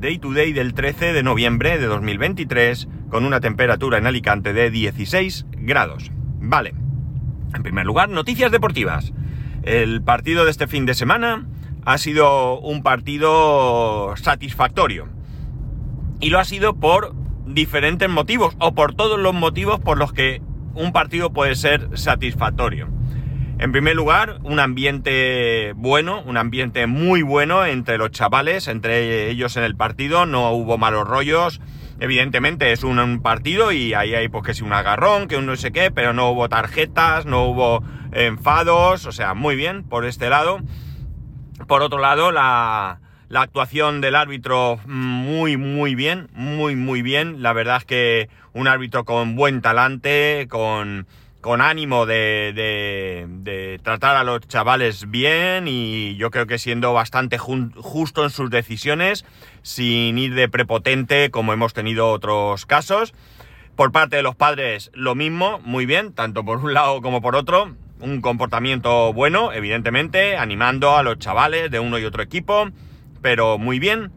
Day to day del 13 de noviembre de 2023 con una temperatura en Alicante de 16 grados. Vale. En primer lugar, noticias deportivas. El partido de este fin de semana ha sido un partido satisfactorio. Y lo ha sido por diferentes motivos, o por todos los motivos por los que un partido puede ser satisfactorio. En primer lugar, un ambiente bueno, un ambiente muy bueno entre los chavales, entre ellos en el partido, no hubo malos rollos. Evidentemente es un, partido y ahí hay pues que si un agarrón, que un no sé qué, pero no hubo tarjetas, no hubo enfados, o sea, muy bien por este lado. Por otro lado, la, la actuación del árbitro muy, muy bien, muy, muy bien. La verdad es que un árbitro con buen talante, con con ánimo de, de, tratar a los chavales bien y yo creo que siendo bastante justo en sus decisiones, sin ir de prepotente como hemos tenido otros casos. Por parte de los padres lo mismo, muy bien, tanto por un lado como por otro. Un comportamiento bueno, evidentemente, animando a los chavales de uno y otro equipo, pero muy bien.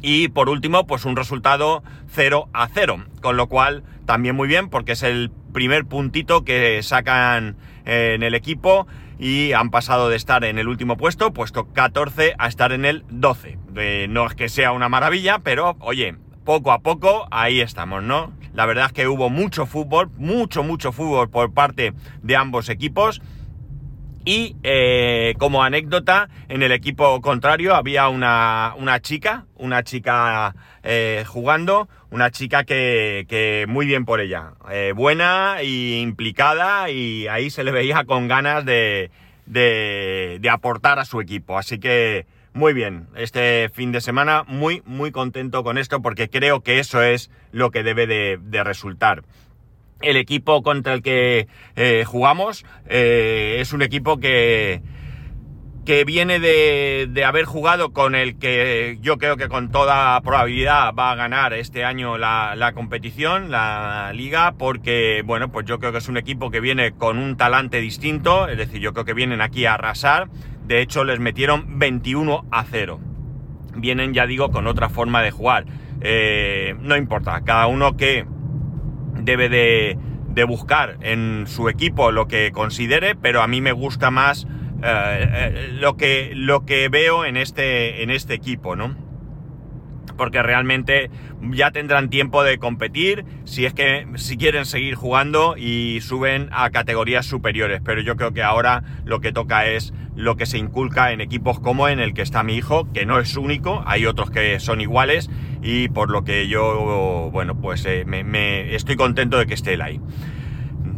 Y por último, pues un resultado 0 a 0, con lo cual también muy bien porque es el primer puntito que sacan eh, en el equipo y han pasado de estar en el último puesto, puesto 14, a estar en el 12. no es que sea una maravilla, pero oye, poco a poco ahí estamos, ¿no? La verdad es que hubo mucho fútbol, mucho, mucho fútbol por parte de ambos equipos. Y eh, como anécdota, en el equipo contrario había una, una chica, una chica eh, jugando, una chica que, muy bien por ella, eh, buena e implicada y ahí se le veía con ganas de, de, aportar a su equipo. Así que muy bien, este fin de semana muy, muy contento con esto porque creo que eso es lo que debe de resultar el equipo contra el que eh, jugamos eh, es un equipo que, que viene de, de, haber jugado con el que yo creo que con toda probabilidad va a ganar este año la, la, competición, la liga, porque, bueno, pues yo creo que es un equipo que viene con un talante distinto, es decir, yo creo que vienen aquí a arrasar, de hecho les metieron 21 a 0. Vienen, ya digo, con otra forma de jugar. Eh, no importa, cada uno que debe de, buscar en su equipo lo que considere, pero a mí me gusta más eh, eh, lo, que, lo que veo en este, en este equipo, ¿no? Porque realmente ya tendrán tiempo de competir si es que si quieren seguir jugando y suben a categorías superiores. Pero yo creo que ahora lo que toca es lo que se inculca en equipos como en el que está mi hijo, que no es único, hay otros que son iguales y por lo que yo, bueno, pues eh, me, estoy contento de que esté él ahí.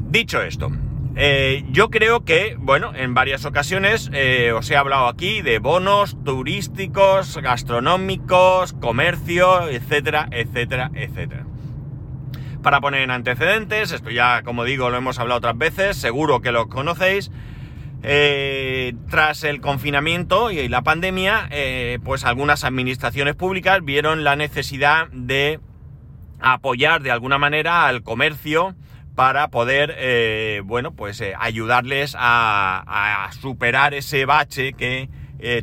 Dicho esto, eh, yo creo que, bueno, en varias ocasiones eh, os he hablado aquí de bonos turísticos, gastronómicos, comercio, etcétera, etcétera, etcétera. Para poner en antecedentes, esto ya, como digo, lo hemos hablado otras veces, seguro que lo conocéis, eh, tras el confinamiento y la pandemia, eh, pues algunas administraciones públicas vieron la necesidad de apoyar de alguna manera al comercio para poder, eh, bueno, pues ayudarles a, a, superar ese bache que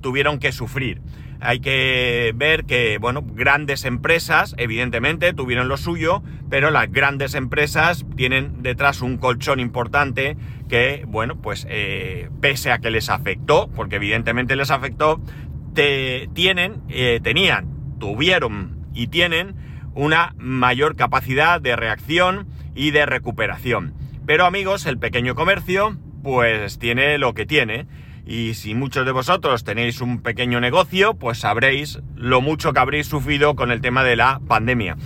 tuvieron que sufrir. Hay que ver que, bueno, grandes empresas, evidentemente, tuvieron lo suyo, pero las grandes empresas tienen detrás un colchón importante que, bueno, pues eh, pese a que les afectó, porque evidentemente les afectó, te, tienen, eh, tenían, tuvieron y tienen una mayor capacidad de reacción y de recuperación. Pero amigos, el pequeño comercio, pues tiene lo que tiene y si muchos de vosotros tenéis un pequeño negocio, pues sabréis lo mucho que habréis sufrido con el tema de la pandemia.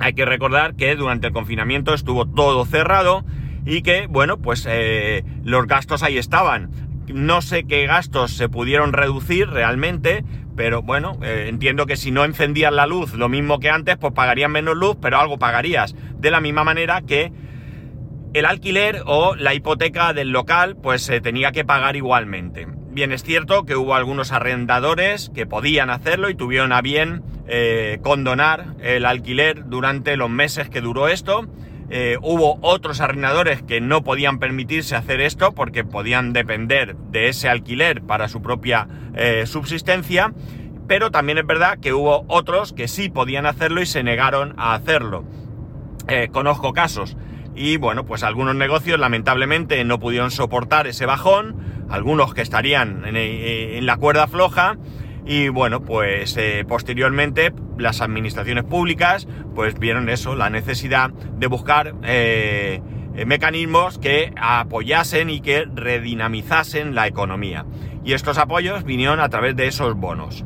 Hay que recordar que durante el confinamiento estuvo todo cerrado y que, bueno, pues eh, los gastos ahí estaban. No sé qué gastos se pudieron reducir realmente, pero bueno, eh, entiendo que si no encendías la luz lo mismo que antes, pues pagarías menos luz, pero algo pagarías. De la misma manera que el alquiler o la hipoteca del local, pues se tenía que pagar igualmente. Bien, es cierto que hubo algunos arrendadores que podían hacerlo y tuvieron a bien eh, condonar el alquiler durante los meses que duró esto. Eh, hubo otros arrendadores que no podían permitirse hacer esto porque podían depender de ese alquiler para su propia eh, subsistencia, pero también es verdad que hubo otros que sí podían hacerlo y se negaron a hacerlo. conozco casos y bueno, pues algunos negocios lamentablemente no pudieron soportar ese bajón, algunos que estarían en, eh, la cuerda floja y bueno, pues eh, posteriormente las administraciones públicas pues vieron eso, la necesidad de buscar eh, mecanismos que apoyasen y que redinamizasen la economía. Y estos apoyos vinieron a través de esos bonos.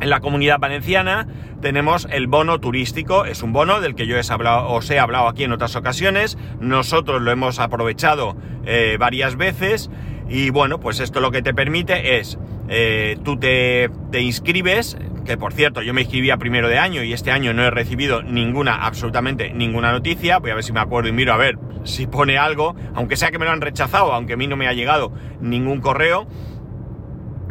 En la comunidad valenciana tenemos el bono turístico, es un bono del que yo os he hablado aquí en otras ocasiones, nosotros lo hemos aprovechado eh, varias veces y bueno, pues esto lo que te permite es, eh, tú te, te, inscribes, que por cierto yo me inscribí a primero de año y este año no he recibido ninguna, absolutamente ninguna noticia, voy a ver si me acuerdo y miro a ver si pone algo, aunque sea que me lo han rechazado, aunque a mí no me ha llegado ningún correo.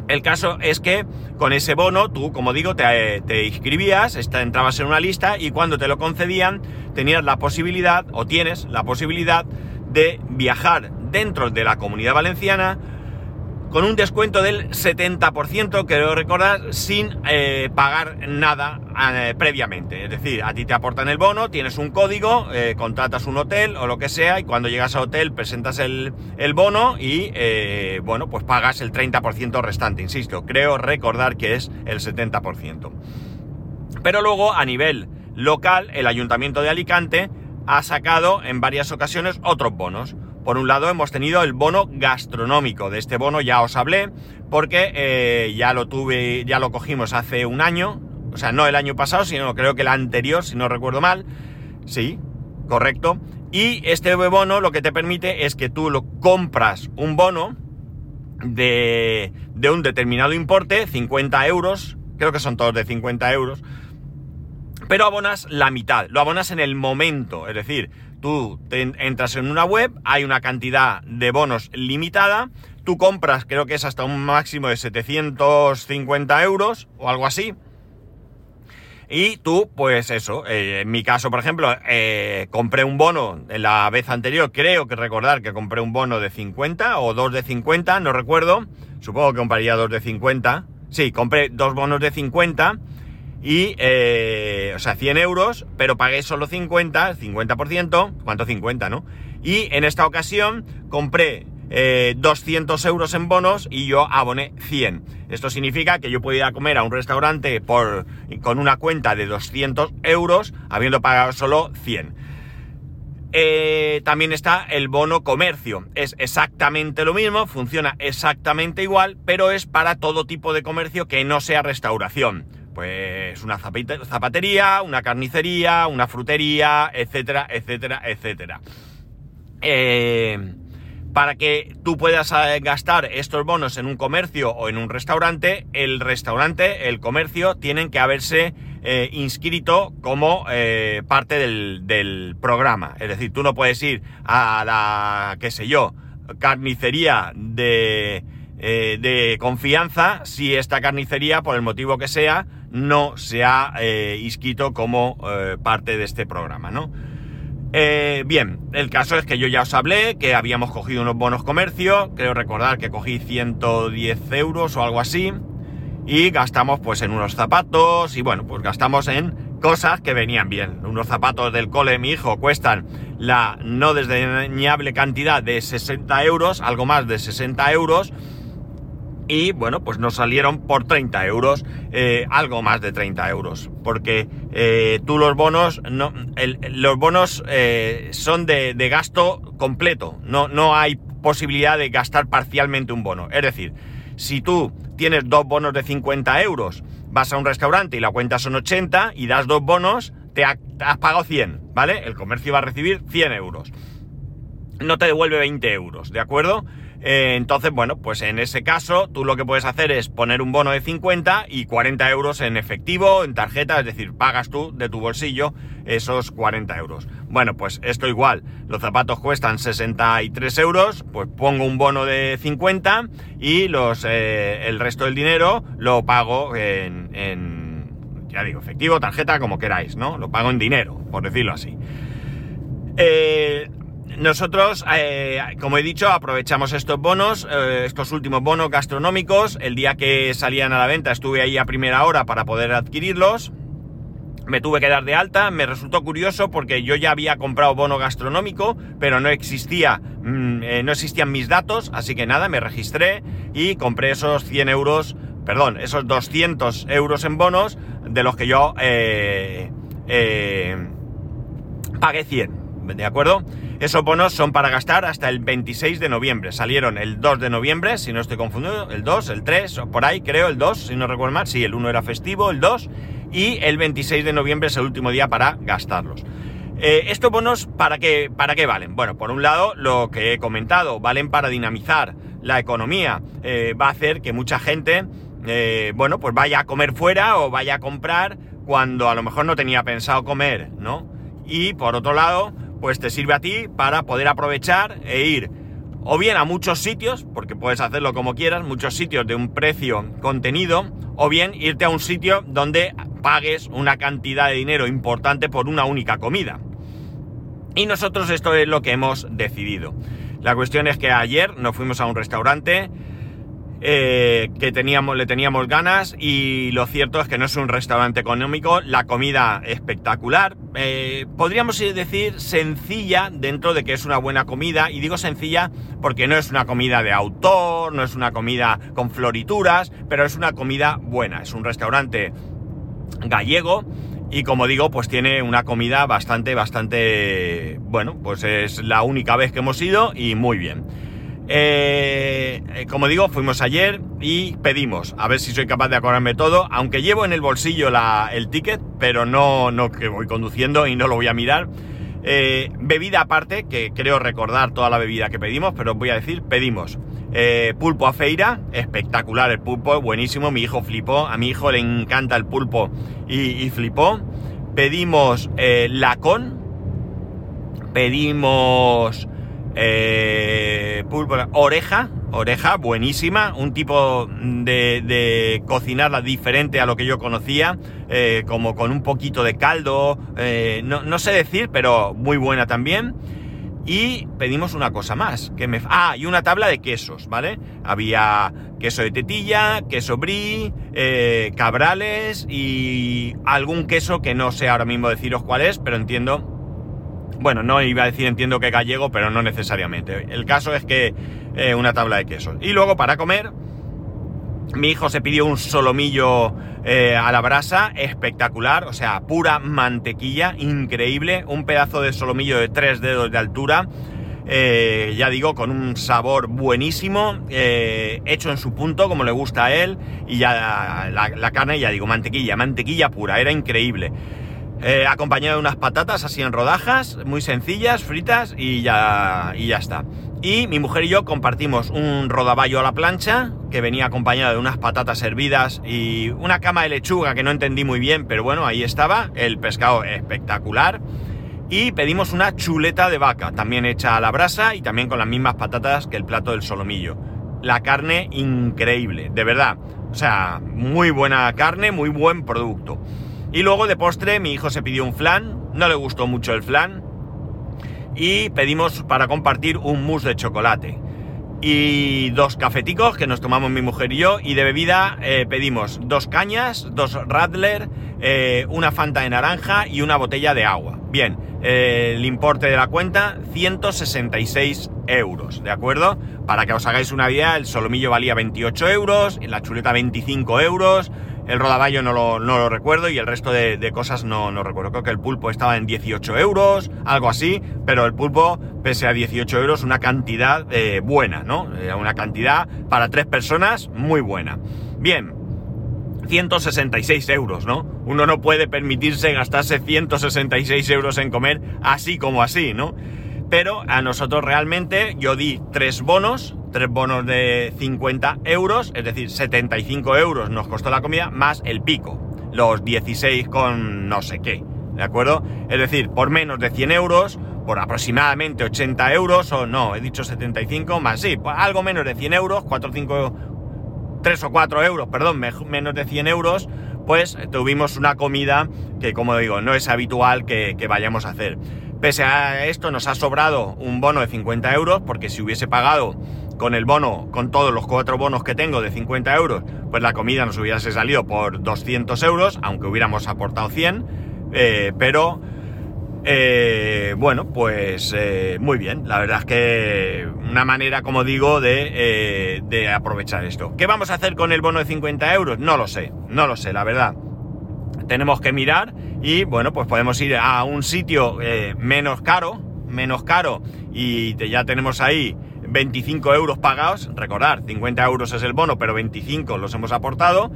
El caso es que con ese bono tú, como digo, te, inscribías, entrabas en una lista y cuando te lo concedían tenías la posibilidad o tienes la posibilidad de viajar dentro de la comunidad valenciana con un descuento del 70%, creo recordar, sin eh, pagar nada eh, previamente. Es decir, a ti te aportan el bono, tienes un código, eh, contratas un hotel o lo que sea, y cuando llegas al hotel presentas el, el bono y, bueno, pues pagas el 30% restante, insisto, creo recordar que es el 70%. Pero luego, a nivel local, el Ayuntamiento de Alicante ha sacado en varias ocasiones otros bonos. Por un lado hemos tenido el bono gastronómico. De este bono ya os hablé porque eh, ya lo tuve, ya lo cogimos hace un año. O sea, no el año pasado, sino creo que el anterior, si no recuerdo mal. Sí, correcto. Y este bono lo que te permite es que tú lo compras un bono de, de un determinado importe, 50 euros, creo que son todos de 50 euros, pero abonas la mitad, lo abonas en el momento, es decir, tú entras en una web, hay una cantidad de bonos limitada, tú compras, creo que es hasta un máximo de 750 euros o algo así, y tú, pues eso, eh, en mi caso, por ejemplo, eh, compré un bono en la vez anterior, creo que recordar que compré un bono de 50 o dos de 50, no recuerdo, supongo que compraría dos de 50, sí, compré dos bonos de 50 y, eh, o sea, 100 euros, pero pagué solo 50, 50%, ¿cuánto 50, no? Y en esta ocasión compré 200 eh, euros en bonos y yo aboné 100. Esto significa que yo puedo ir a comer a un restaurante con una cuenta de 200 euros, habiendo pagado solo 100. Eh, también está el bono comercio. Es exactamente lo mismo, funciona exactamente igual, pero es para todo tipo de comercio que no sea restauración. Pues una zapatería, una carnicería, una frutería, etcétera, etcétera, etcétera. Eh, para que tú puedas eh, gastar estos bonos en un comercio o en un restaurante, el restaurante, el comercio, tienen que haberse eh, inscrito como parte del, programa. Es decir, tú no puedes ir a la, qué sé yo, carnicería de, de confianza si esta carnicería, por el motivo que sea, no se ha eh, inscrito como eh, parte de este programa, ¿no? Eh, bien, el caso es que yo ya os hablé que habíamos cogido unos bonos comercio, creo recordar que cogí 110 euros o algo así, y gastamos pues en unos zapatos, y bueno, pues gastamos en cosas que venían bien. Unos zapatos del cole de mi hijo cuestan la no desdeñable cantidad de 60 euros, algo más de 60 euros, y bueno, pues nos salieron por 30 euros, eh, algo más de 30 euros, porque eh, tú los bonos, no, los bonos eh, son de, de, gasto completo, no, no hay posibilidad de gastar parcialmente un bono. Es decir, si tú tienes dos bonos de 50 euros, vas a un restaurante y la cuenta son 80 y das dos bonos, te, te has pagado 100, ¿vale? El comercio va a recibir 100 euros. No te devuelve 20 euros, ¿de acuerdo? Eh, entonces, bueno, pues en ese caso tú lo que puedes hacer es poner un bono de 50 y 40 euros en efectivo, en tarjeta, es decir, pagas tú de tu bolsillo esos 40 euros. Bueno, pues esto igual, los zapatos cuestan 63 euros, pues pongo un bono de 50 y los, eh, el resto del dinero lo pago en, en, ya digo, efectivo, tarjeta, como queráis, ¿no? Lo pago en dinero, por decirlo así. Eh, nosotros, eh, como he dicho, aprovechamos estos bonos, eh, estos últimos bonos gastronómicos. El día que salían a la venta estuve ahí a primera hora para poder adquirirlos. Me tuve que dar de alta, me resultó curioso porque yo ya había comprado bono gastronómico, pero no existía, mm, eh, no existían mis datos, así que nada, me registré y compré esos 100 euros, perdón, esos 200 euros en bonos, de los que yo pagué 100. ¿De acuerdo? Esos bonos son para gastar hasta el 26 de noviembre. Salieron el 2 de noviembre, si no estoy confundido, el 2, el 3, o por ahí creo, el 2, si no recuerdo mal. Sí, el 1 era festivo, el 2, y el 26 de noviembre es el último día para gastarlos. Eh, ¿Estos bonos para qué, para qué valen? Bueno, por un lado, lo que he comentado, valen para dinamizar la economía. Eh, va a hacer que mucha gente, eh, bueno, pues vaya a comer fuera o vaya a comprar cuando a lo mejor no tenía pensado comer, ¿no? Y por otro lado, pues te sirve a ti para poder aprovechar e ir o bien a muchos sitios, porque puedes hacerlo como quieras, muchos sitios de un precio contenido, o bien irte a un sitio donde pagues una cantidad de dinero importante por una única comida. Y nosotros esto es lo que hemos decidido. La cuestión es que ayer nos fuimos a un restaurante eh, que teníamos, le teníamos ganas y lo cierto es que no es un restaurante económico, la comida espectacular, eh, podríamos decir sencilla dentro de que es una buena comida y digo sencilla porque no es una comida de autor, no es una comida con florituras, pero es una comida buena, es un restaurante gallego y como digo, pues tiene una comida bastante, bastante, bueno, pues es la única vez que hemos ido y muy bien. Eh, eh, como digo, fuimos ayer y pedimos, a ver si soy capaz de acordarme todo, aunque llevo en el bolsillo el ticket, pero no, no que voy conduciendo y no lo voy a mirar. Eh, bebida aparte, que creo recordar toda la bebida que pedimos, pero os voy a decir, pedimos pulpo a feira, espectacular el pulpo, buenísimo, mi hijo flipó, a mi hijo le encanta el pulpo y, flipó. Pedimos lacón, pedimos eh, oreja, oreja, buenísima, un tipo de, cocinarla diferente a lo que yo conocía, eh, como con un poquito de caldo, eh, no, sé decir, pero muy buena también. Y pedimos una cosa más, que me... Ah, y una tabla de quesos, ¿vale? Había queso de tetilla, queso brie, eh, cabrales y algún queso que no sé ahora mismo deciros cuál es, pero entiendo bueno, no iba a decir entiendo que gallego, pero no necesariamente. El caso es que eh, una tabla de quesos. Y luego para comer, mi hijo se pidió un solomillo eh, a la brasa, espectacular, o sea, pura mantequilla, increíble, un pedazo de solomillo de tres dedos de altura, eh, ya digo, con un sabor buenísimo, hecho en su punto, como le gusta a él, y ya la, la carne, ya digo, mantequilla, mantequilla pura, era increíble. Eh, acompañado de unas patatas así en rodajas, muy sencillas, fritas y ya, y ya está. Y mi mujer y yo compartimos un rodaballo a la plancha que venía acompañado de unas patatas hervidas y una cama de lechuga que no entendí muy bien, pero bueno, ahí estaba, el pescado espectacular. Y pedimos una chuleta de vaca, también hecha a la brasa y también con las mismas patatas que el plato del solomillo. La carne increíble, de verdad. O sea, muy buena carne, muy buen producto. Y luego de postre mi hijo se pidió un flan, no le gustó mucho el flan. Y pedimos para compartir un mousse de chocolate. Y dos cafeticos que nos tomamos mi mujer y yo. Y de bebida eh, pedimos dos cañas, dos Radler, eh, una Fanta de naranja y una botella de agua. Bien, el importe de la cuenta 166 euros, ¿de acuerdo? Para que os hagáis una idea, el solomillo valía 28 euros, la chuleta 25 euros, el rodaballo no lo, recuerdo y el resto de, cosas no, no, recuerdo. Creo que el pulpo estaba en 18 euros, algo así, pero el pulpo, pese a 18 euros, una cantidad eh, buena, ¿no? Eh, una cantidad para tres personas muy buena. Bien, 166 euros, ¿no? Uno no puede permitirse gastarse 166 euros en comer así como así, ¿no? Pero a nosotros realmente yo di tres bonos, tres bonos de 50 euros, es decir, 75 euros nos costó la comida, más el pico, los 16 con no sé qué, ¿de acuerdo? Es decir, por menos de 100 euros, por aproximadamente 80 euros, o no, he dicho 75, más sí, algo menos de 100 euros, 4 o 5, 3 o 4 euros, perdón, menos de 100 euros, pues tuvimos una comida que, como digo, no es habitual que, que vayamos a hacer. Pese a esto, nos ha sobrado un bono de 50 euros, porque si hubiese pagado con el bono, con todos los cuatro bonos que tengo de 50 euros, pues la comida nos hubiese salido por 200 euros, aunque hubiéramos aportado 100, eh, pero eh, bueno, pues eh, muy bien, la verdad es que una manera, como digo, de, aprovechar esto. ¿Qué vamos a hacer con el bono de 50 euros? No lo sé, no lo sé, la verdad. Tenemos que mirar y bueno, pues podemos ir a un sitio menos caro, menos caro y ya tenemos ahí 25 euros pagados, recordar, 50 euros es el bono, pero 25 los hemos aportado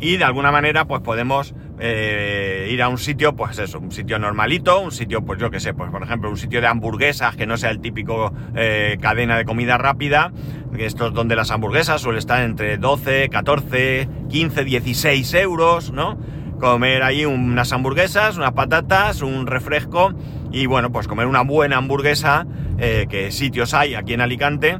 y de alguna manera pues podemos eh, ir a un sitio, pues eso, un sitio normalito, un sitio, pues yo que sé, pues por ejemplo, un sitio de hamburguesas que no sea el típico eh, cadena de comida rápida, que esto es donde las hamburguesas suelen estar entre 12, 14, 15, 16 euros, ¿no? comer ahí unas hamburguesas, unas patatas, un refresco y bueno, pues comer una buena hamburguesa, eh, que sitios hay aquí en Alicante,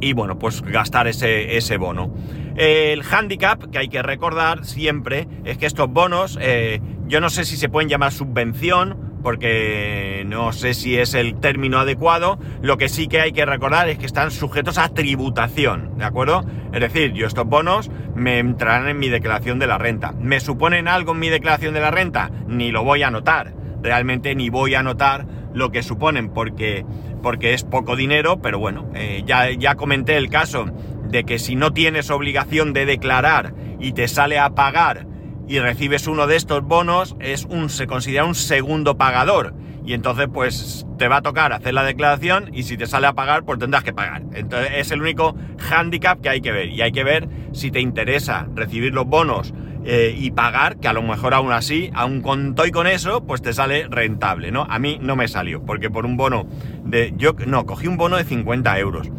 y bueno, pues gastar ese, ese bono. El handicap que hay que recordar siempre es que estos bonos, eh, yo no sé si se pueden llamar subvención, porque no sé si es el término adecuado. Lo que sí que hay que recordar es que están sujetos a tributación, ¿de acuerdo? Es decir, yo estos bonos me entrarán en mi declaración de la renta. ¿Me suponen algo en mi declaración de la renta? Ni lo voy a anotar. Realmente ni voy a anotar lo que suponen porque, porque es poco dinero, pero bueno, eh, ya, ya comenté el caso de que si no tienes obligación de declarar y te sale a pagar y recibes uno de estos bonos, es un, se considera un segundo pagador. Y entonces, pues, te va a tocar hacer la declaración y si te sale a pagar, pues tendrás que pagar. Entonces, es el único hándicap que hay que ver. Y hay que ver si te interesa recibir los bonos eh, y pagar, que a lo mejor aún así, aún con y con eso, pues te sale rentable, ¿no? A mí no me salió, porque por un bono de... Yo, no, cogí un bono de 50 euros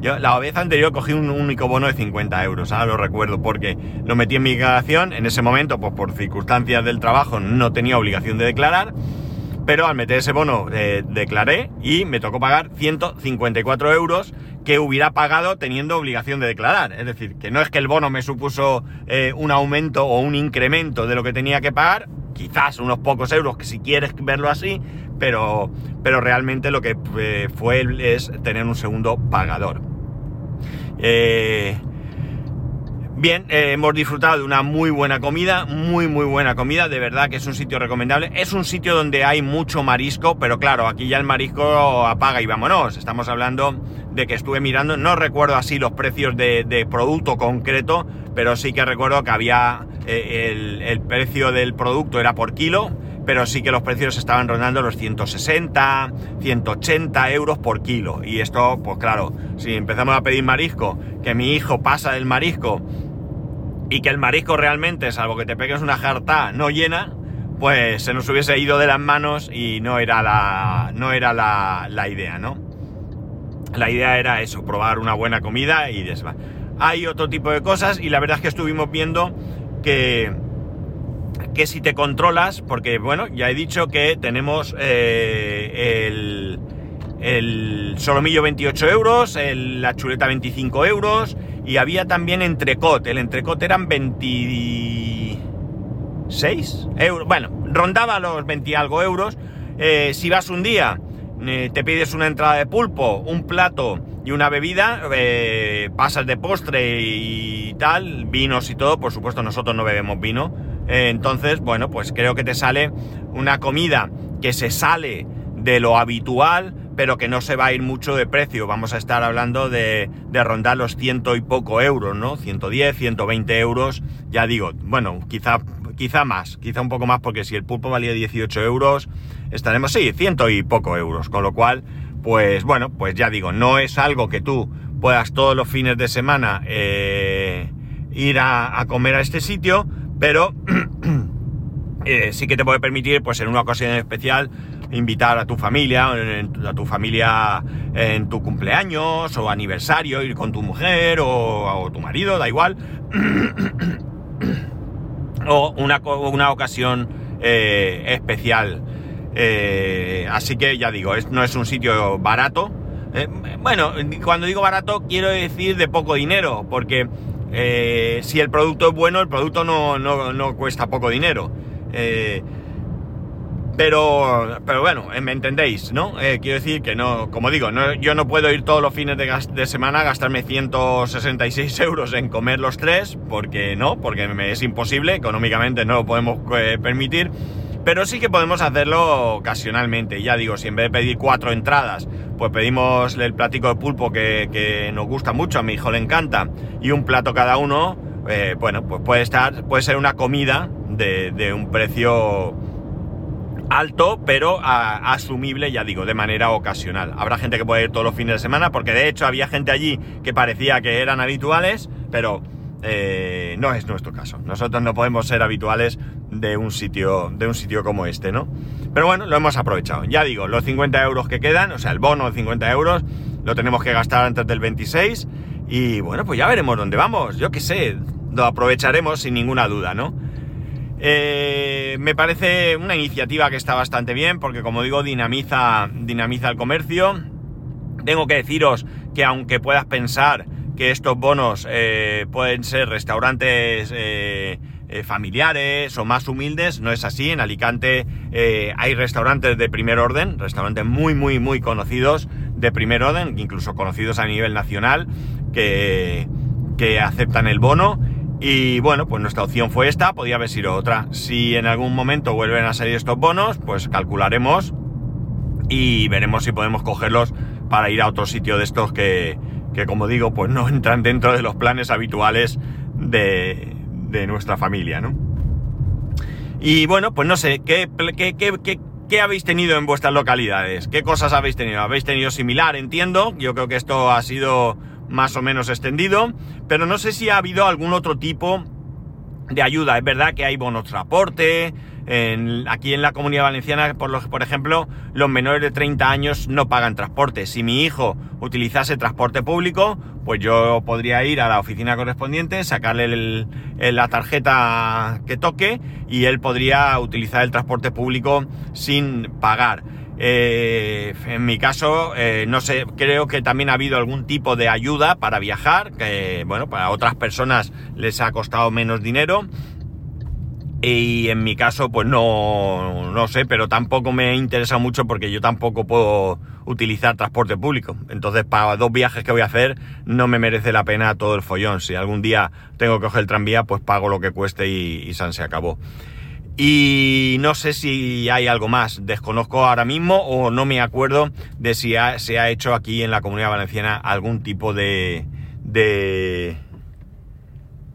yo la vez anterior cogí un único bono de 50 euros, ahora lo recuerdo, porque lo metí en mi declaración, en ese momento, pues por circunstancias del trabajo no tenía obligación de declarar, pero al meter ese bono eh, declaré y me tocó pagar 154 euros que hubiera pagado teniendo obligación de declarar. Es decir, que no es que el bono me supuso eh, un aumento o un incremento de lo que tenía que pagar, quizás unos pocos euros, que si quieres verlo así, pero, pero realmente lo que eh, fue es tener un segundo pagador. Eh, bien, eh, hemos disfrutado de una muy buena comida, muy muy buena comida, de verdad que es un sitio recomendable. Es un sitio donde hay mucho marisco, pero claro, aquí ya el marisco apaga y vámonos. Estamos hablando de que estuve mirando, no recuerdo así los precios de, producto concreto, pero sí que recuerdo que había el, el precio del producto era por kilo pero sí que los precios estaban rondando los 160, 180 euros por kilo. Y esto, pues claro, si empezamos a pedir marisco, que mi hijo pasa del marisco y que el marisco realmente, salvo que te pegues una jarta, no llena, pues se nos hubiese ido de las manos y no era la, no era la, la idea, ¿no? La idea era eso, probar una buena comida y desva. Hay otro tipo de cosas y la verdad es que estuvimos viendo que que si te controlas, porque bueno, ya he dicho que tenemos eh, el, el solomillo 28 euros, la chuleta 25 euros y había también entrecot. El entrecot eran 26 euros. Bueno, rondaba los 20 algo euros. Eh, si vas un día, eh, te pides una entrada de pulpo, un plato y una bebida, pasas de postre y tal, vinos y todo. Por supuesto, nosotros no bebemos vino eh, entonces, bueno, pues creo que te sale una comida que se sale de lo habitual, pero que no se va a ir mucho de precio. Vamos a estar hablando de, rondar los ciento y poco euros, ¿no? 110, 120 euros. Ya digo, bueno, quizá, quizá más, quizá un poco más, porque si el pulpo valía 18 euros, estaremos, sí, ciento y poco euros. Con lo cual, pues bueno, pues ya digo, no es algo que tú puedas todos los fines de semana eh, ir a comer a este sitio, pero eh, sí que te puede permitir, pues en una ocasión especial, invitar a tu familia, a tu familia en tu cumpleaños o aniversario, ir con tu mujer o, tu marido, da igual. o una, una ocasión eh, especial. Eh, así que ya digo, no es un sitio barato. Eh, bueno, cuando digo barato quiero decir de poco dinero, porque si el producto es bueno, el producto no, no cuesta poco dinero. Pero, pero bueno, eh, me entendéis, ¿no? Eh, quiero decir que no, como digo, yo no puedo ir todos los fines de, semana a gastarme 166 euros en comer los tres, porque no, porque me es imposible, económicamente no lo podemos eh, permitir, pero sí que podemos hacerlo ocasionalmente. Ya digo, si en vez de pedir cuatro entradas, pues pedimos el platico de pulpo que, nos gusta mucho, a mi hijo le encanta, y un plato cada uno, bueno, pues puede estar, puede ser una comida de, de un precio alto, pero asumible, ya digo, de manera ocasional. Habrá gente que puede ir todos los fines de semana, porque de hecho había gente allí que parecía que eran habituales, pero eh, no es nuestro caso. Nosotros no podemos ser habituales de un sitio, de un sitio como este, ¿no? Pero bueno, lo hemos aprovechado. Ya digo, los 50 euros que quedan, o sea, el bono de 50 euros, lo tenemos que gastar antes del 26. Y bueno, pues ya veremos dónde vamos. Yo qué sé, lo aprovecharemos sin ninguna duda, ¿no? Eh, me parece una iniciativa que está bastante bien porque como digo dinamiza, dinamiza el comercio. Tengo que deciros que aunque puedas pensar que estos bonos eh, pueden ser restaurantes eh, familiares o más humildes, no es así. En Alicante hay restaurantes de primer orden, restaurantes muy, muy, muy conocidos de primer orden, incluso conocidos a nivel nacional, que, que aceptan el bono y bueno, pues nuestra opción fue esta, podía haber sido otra. Si en algún momento vuelven a salir estos bonos, pues calcularemos y veremos si podemos cogerlos para ir a otro sitio de estos que, que como digo, pues no entran dentro de los planes habituales de, de nuestra familia, ¿no? Y bueno, pues no sé, ¿qué, qué, qué, qué habéis tenido en vuestras localidades? ¿Qué cosas habéis tenido? ¿Habéis tenido similar? Entiendo. Yo creo que esto ha sido más o menos extendido, pero no sé si ha habido algún otro tipo de ayuda. Es verdad que hay bonos transporte, aquí en la comunidad valenciana, por, por ejemplo, los menores de 30 años no pagan transporte. Si mi hijo utilizase transporte público, pues yo podría ir a la oficina correspondiente, sacarle la tarjeta que toque y él podría utilizar el transporte público sin pagar. Eh, en mi caso, eh, no sé, creo que también ha habido algún tipo de ayuda para viajar, que bueno, para otras personas les ha costado menos dinero. Y en mi caso, pues no, no sé, pero tampoco me interesa mucho porque yo tampoco puedo utilizar transporte público. Entonces, para dos viajes que voy a hacer, no me merece la pena todo el follón. Si algún día tengo que coger el tranvía, pues pago lo que cueste y, y se acabó. Y no sé si hay algo más, desconozco ahora mismo o no me acuerdo de si se ha hecho aquí en la comunidad valenciana algún tipo de, de,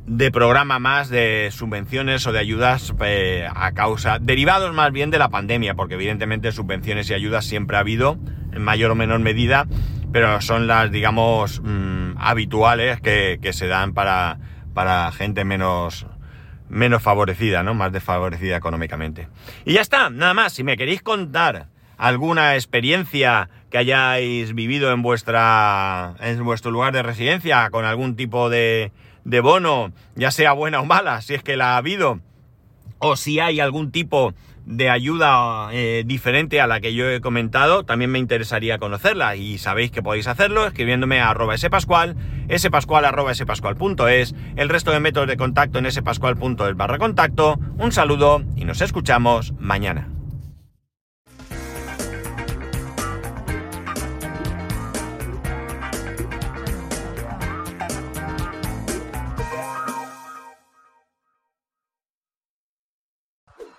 de programa más de subvenciones o de ayudas eh, a causa, derivados más bien de la pandemia, porque evidentemente subvenciones y ayudas siempre ha habido, en mayor o menor medida, pero son las, digamos, mm, habituales que, que se dan para, para gente menos menos favorecida, ¿no? Más desfavorecida económicamente. Y ya está, nada más. Si me queréis contar alguna experiencia que hayáis vivido en vuestra en vuestro lugar de residencia con algún tipo de, de bono, ya sea buena o mala, si es que la ha habido, o si hay algún tipo de ayuda eh, diferente a la que yo he comentado, también me interesaría conocerla y sabéis que podéis hacerlo escribiéndome a arroba spascual, spascual arroba spascual.es, el resto de métodos de contacto en spascual.es barra contacto, un saludo y nos escuchamos mañana.